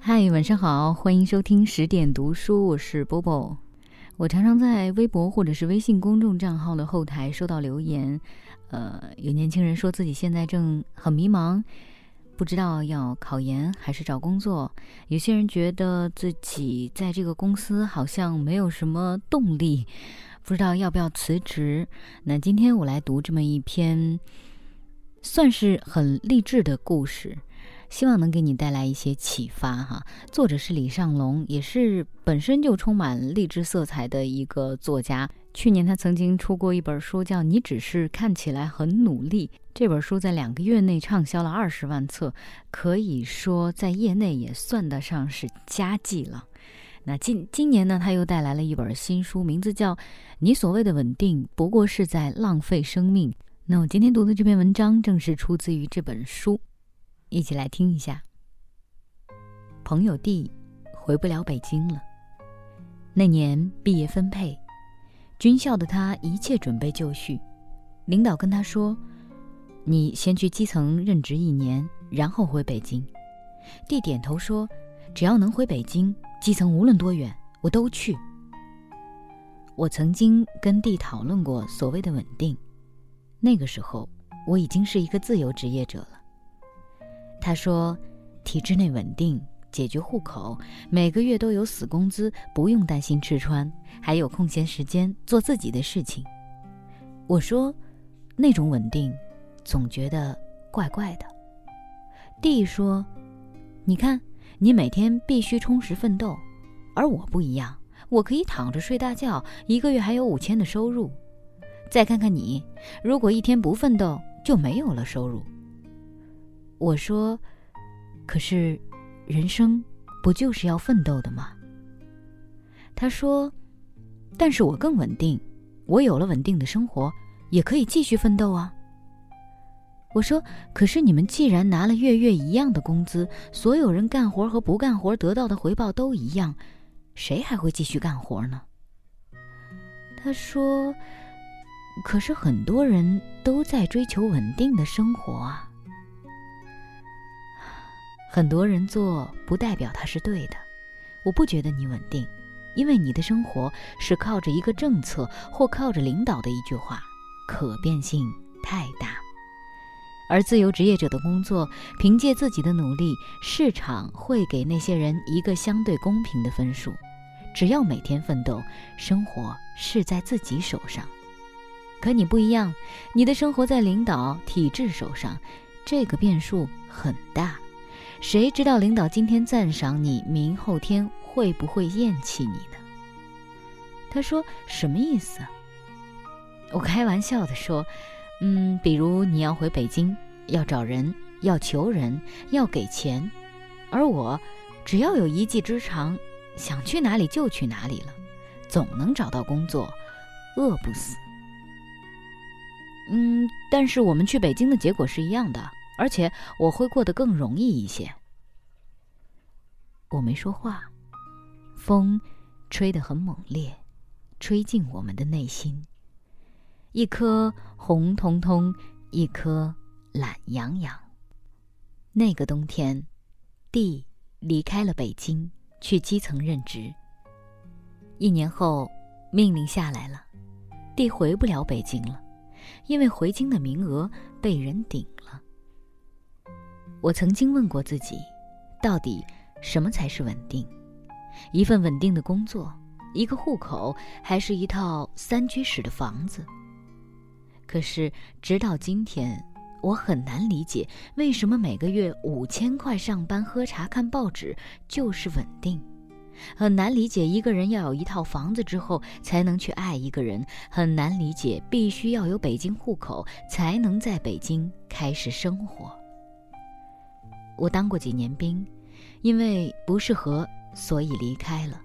嗨，晚上好，欢迎收听十点读书，我是波波。我常常在微博或者是微信公众账号的后台收到留言，呃，有年轻人说自己现在正很迷茫，不知道要考研还是找工作；有些人觉得自己在这个公司好像没有什么动力，不知道要不要辞职。那今天我来读这么一篇，算是很励志的故事。希望能给你带来一些启发哈。作者是李尚龙，也是本身就充满励志色彩的一个作家。去年他曾经出过一本书，叫《你只是看起来很努力》。这本书在两个月内畅销了二十万册，可以说在业内也算得上是佳绩了。那今今年呢，他又带来了一本新书，名字叫《你所谓的稳定不过是在浪费生命》。那我今天读的这篇文章正是出自于这本书。一起来听一下。朋友弟回不了北京了。那年毕业分配，军校的他一切准备就绪。领导跟他说：“你先去基层任职一年，然后回北京。弟点头说：“只要能回北京，基层无论多远，我都去。”我曾经跟弟讨论过所谓的稳定，那个时候我已经是一个自由职业者了。他说：“体制内稳定，解决户口，每个月都有死工资，不用担心吃穿，还有空闲时间做自己的事情。”我说：“那种稳定，总觉得怪怪的。”D 说：“你看，你每天必须充实奋斗，而我不一样，我可以躺着睡大觉，一个月还有五千的收入。再看看你，如果一天不奋斗，就没有了收入。”我说：“可是，人生不就是要奋斗的吗？”他说：“但是我更稳定，我有了稳定的生活，也可以继续奋斗啊。”我说：“可是你们既然拿了月月一样的工资，所有人干活和不干活得到的回报都一样，谁还会继续干活呢？”他说：“可是很多人都在追求稳定的生活啊。”很多人做不代表他是对的，我不觉得你稳定，因为你的生活是靠着一个政策或靠着领导的一句话，可变性太大。而自由职业者的工作，凭借自己的努力，市场会给那些人一个相对公平的分数。只要每天奋斗，生活是在自己手上。可你不一样，你的生活在领导体制手上，这个变数很大。谁知道领导今天赞赏你，明后天会不会厌弃你呢？他说：“什么意思？”我开玩笑的说：“嗯，比如你要回北京，要找人，要求人，要给钱，而我只要有一技之长，想去哪里就去哪里了，总能找到工作，饿不死。嗯，但是我们去北京的结果是一样的。”而且我会过得更容易一些。我没说话，风吹得很猛烈，吹进我们的内心。一颗红彤彤，一颗懒洋洋。那个冬天，地离开了北京，去基层任职。一年后，命令下来了，地回不了北京了，因为回京的名额被人顶了。我曾经问过自己，到底什么才是稳定？一份稳定的工作，一个户口，还是一套三居室的房子？可是直到今天，我很难理解为什么每个月五千块上班、喝茶、看报纸就是稳定，很难理解一个人要有一套房子之后才能去爱一个人，很难理解必须要有北京户口才能在北京开始生活。我当过几年兵，因为不适合，所以离开了。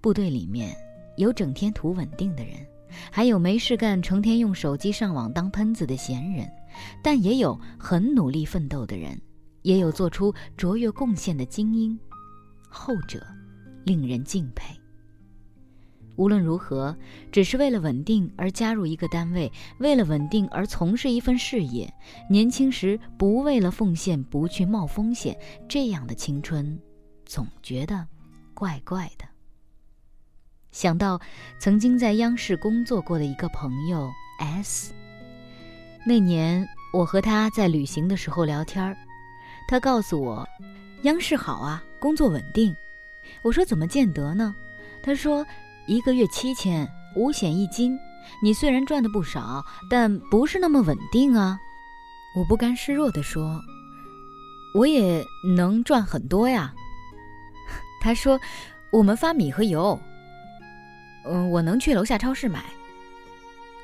部队里面有整天图稳定的人，还有没事干成天用手机上网当喷子的闲人，但也有很努力奋斗的人，也有做出卓越贡献的精英，后者令人敬佩。无论如何，只是为了稳定而加入一个单位，为了稳定而从事一份事业。年轻时不为了奉献不去冒风险，这样的青春总觉得怪怪的。想到曾经在央视工作过的一个朋友 S，那年我和他在旅行的时候聊天儿，他告诉我，央视好啊，工作稳定。我说怎么见得呢？他说一个月七千，五险一金。你虽然赚的不少，但不是那么稳定啊。我不甘示弱地说：“我也能赚很多呀。”他说：“我们发米和油。”嗯，我能去楼下超市买。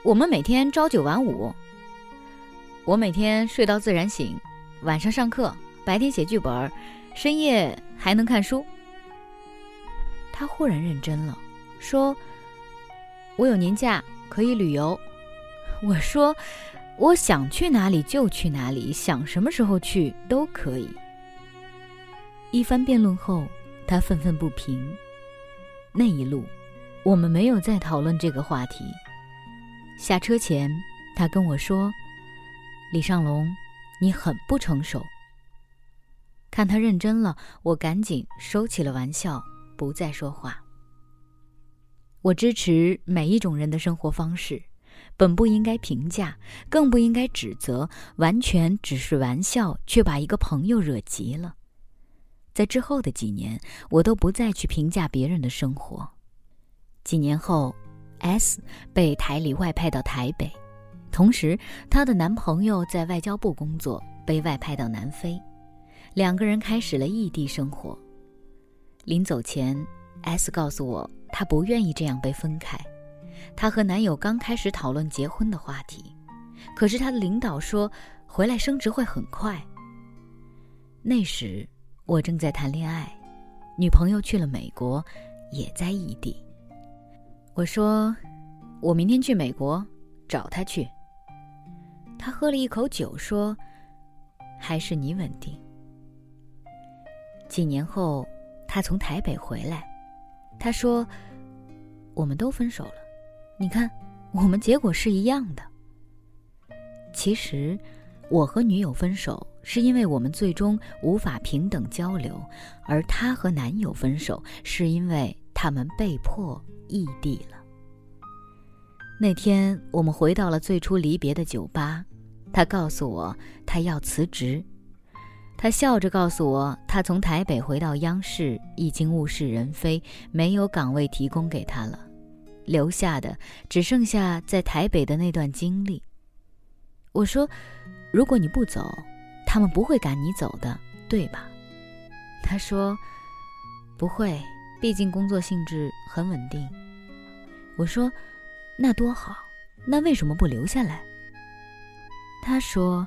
我们每天朝九晚五。我每天睡到自然醒，晚上上课，白天写剧本，深夜还能看书。他忽然认真了，说：“我有年假，可以旅游。”我说：“我想去哪里就去哪里，想什么时候去都可以。”一番辩论后，他愤愤不平。那一路。我们没有再讨论这个话题。下车前，他跟我说：“李尚龙，你很不成熟。”看他认真了，我赶紧收起了玩笑，不再说话。我支持每一种人的生活方式，本不应该评价，更不应该指责，完全只是玩笑，却把一个朋友惹急了。在之后的几年，我都不再去评价别人的生活。几年后，S 被台里外派到台北，同时她的男朋友在外交部工作，被外派到南非，两个人开始了异地生活。临走前，S 告诉我，她不愿意这样被分开。她和男友刚开始讨论结婚的话题，可是她的领导说回来升职会很快。那时我正在谈恋爱，女朋友去了美国，也在异地。我说：“我明天去美国找他去。”他喝了一口酒，说：“还是你稳定。”几年后，他从台北回来，他说：“我们都分手了，你看，我们结果是一样的。”其实，我和女友分手是因为我们最终无法平等交流，而她和男友分手是因为他们被迫。异地了。那天我们回到了最初离别的酒吧，他告诉我他要辞职。他笑着告诉我，他从台北回到央视已经物是人非，没有岗位提供给他了，留下的只剩下在台北的那段经历。我说：“如果你不走，他们不会赶你走的，对吧？”他说：“不会。”毕竟工作性质很稳定，我说，那多好，那为什么不留下来？他说，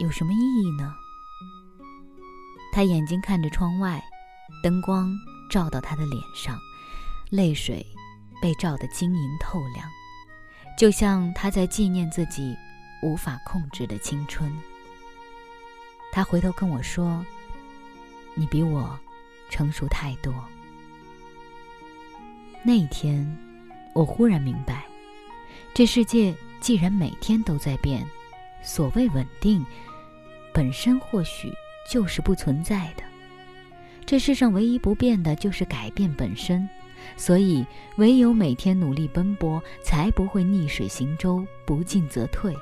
有什么意义呢？他眼睛看着窗外，灯光照到他的脸上，泪水被照得晶莹透亮，就像他在纪念自己无法控制的青春。他回头跟我说：“你比我。”成熟太多。那一天，我忽然明白，这世界既然每天都在变，所谓稳定，本身或许就是不存在的。这世上唯一不变的就是改变本身，所以唯有每天努力奔波，才不会逆水行舟，不进则退。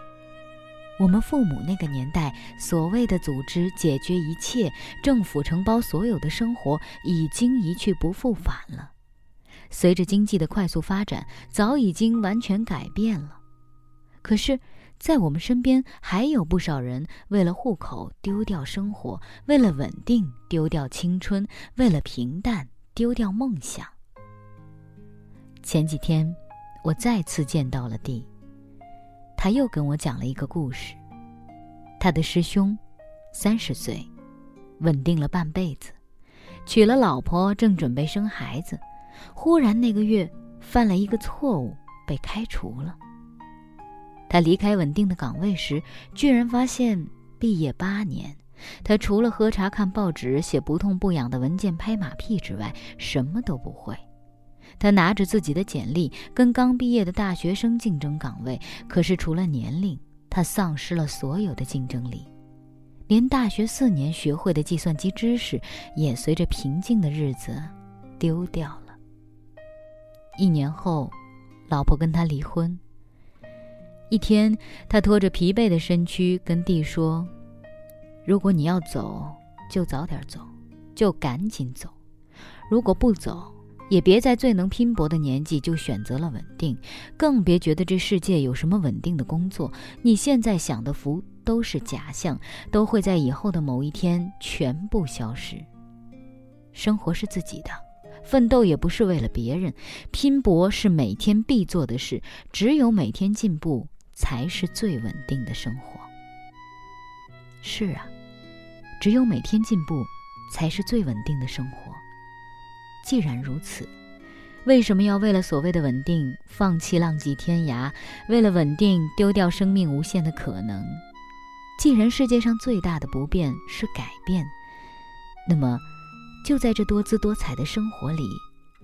我们父母那个年代，所谓的组织解决一切，政府承包所有的生活，已经一去不复返了。随着经济的快速发展，早已经完全改变了。可是，在我们身边，还有不少人为了户口丢掉生活，为了稳定丢掉青春，为了平淡丢掉梦想。前几天，我再次见到了弟。他又跟我讲了一个故事。他的师兄，三十岁，稳定了半辈子，娶了老婆，正准备生孩子，忽然那个月犯了一个错误，被开除了。他离开稳定的岗位时，居然发现毕业八年，他除了喝茶、看报纸、写不痛不痒的文件、拍马屁之外，什么都不会。他拿着自己的简历，跟刚毕业的大学生竞争岗位，可是除了年龄，他丧失了所有的竞争力。连大学四年学会的计算机知识也随着平静的日子丢掉了。一年后，老婆跟他离婚。一天，他拖着疲惫的身躯跟地说：“如果你要走，就早点走，就赶紧走；如果不走，也别在最能拼搏的年纪就选择了稳定，更别觉得这世界有什么稳定的工作。你现在享的福都是假象，都会在以后的某一天全部消失。生活是自己的。”奋斗也不是为了别人，拼搏是每天必做的事。只有每天进步，才是最稳定的生活。是啊，只有每天进步，才是最稳定的生活。既然如此，为什么要为了所谓的稳定，放弃浪迹天涯？为了稳定，丢掉生命无限的可能？既然世界上最大的不变是改变，那么。就在这多姿多彩的生活里，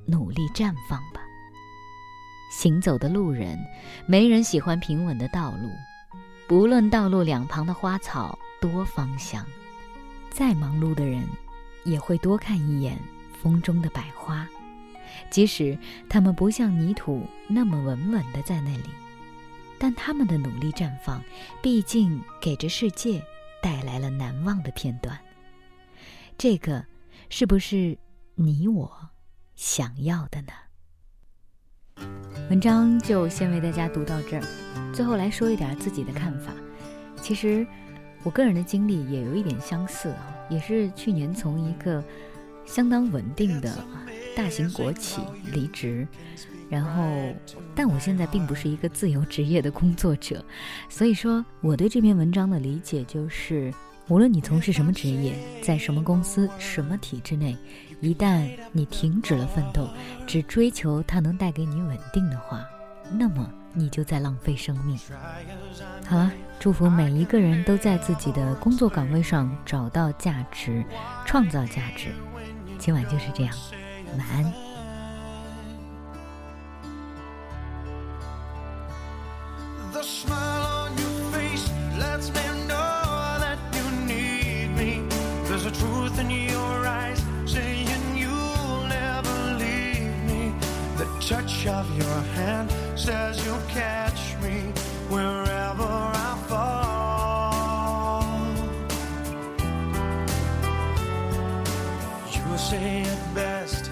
努力绽放吧。行走的路人，没人喜欢平稳的道路，不论道路两旁的花草多芳香。再忙碌的人，也会多看一眼风中的百花，即使它们不像泥土那么稳稳的在那里，但他们的努力绽放，毕竟给这世界带来了难忘的片段。这个。是不是你我想要的呢？文章就先为大家读到这儿。最后来说一点自己的看法。其实我个人的经历也有一点相似啊，也是去年从一个相当稳定的大型国企离职，然后但我现在并不是一个自由职业的工作者，所以说我对这篇文章的理解就是。无论你从事什么职业，在什么公司、什么体制内，一旦你停止了奋斗，只追求它能带给你稳定的话，那么你就在浪费生命。好了，祝福每一个人都在自己的工作岗位上找到价值，创造价值。今晚就是这样，晚安。truth in your eyes, saying you'll never leave me. The touch of your hand says you'll catch me wherever I fall. You say it best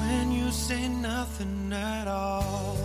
when you say nothing at all.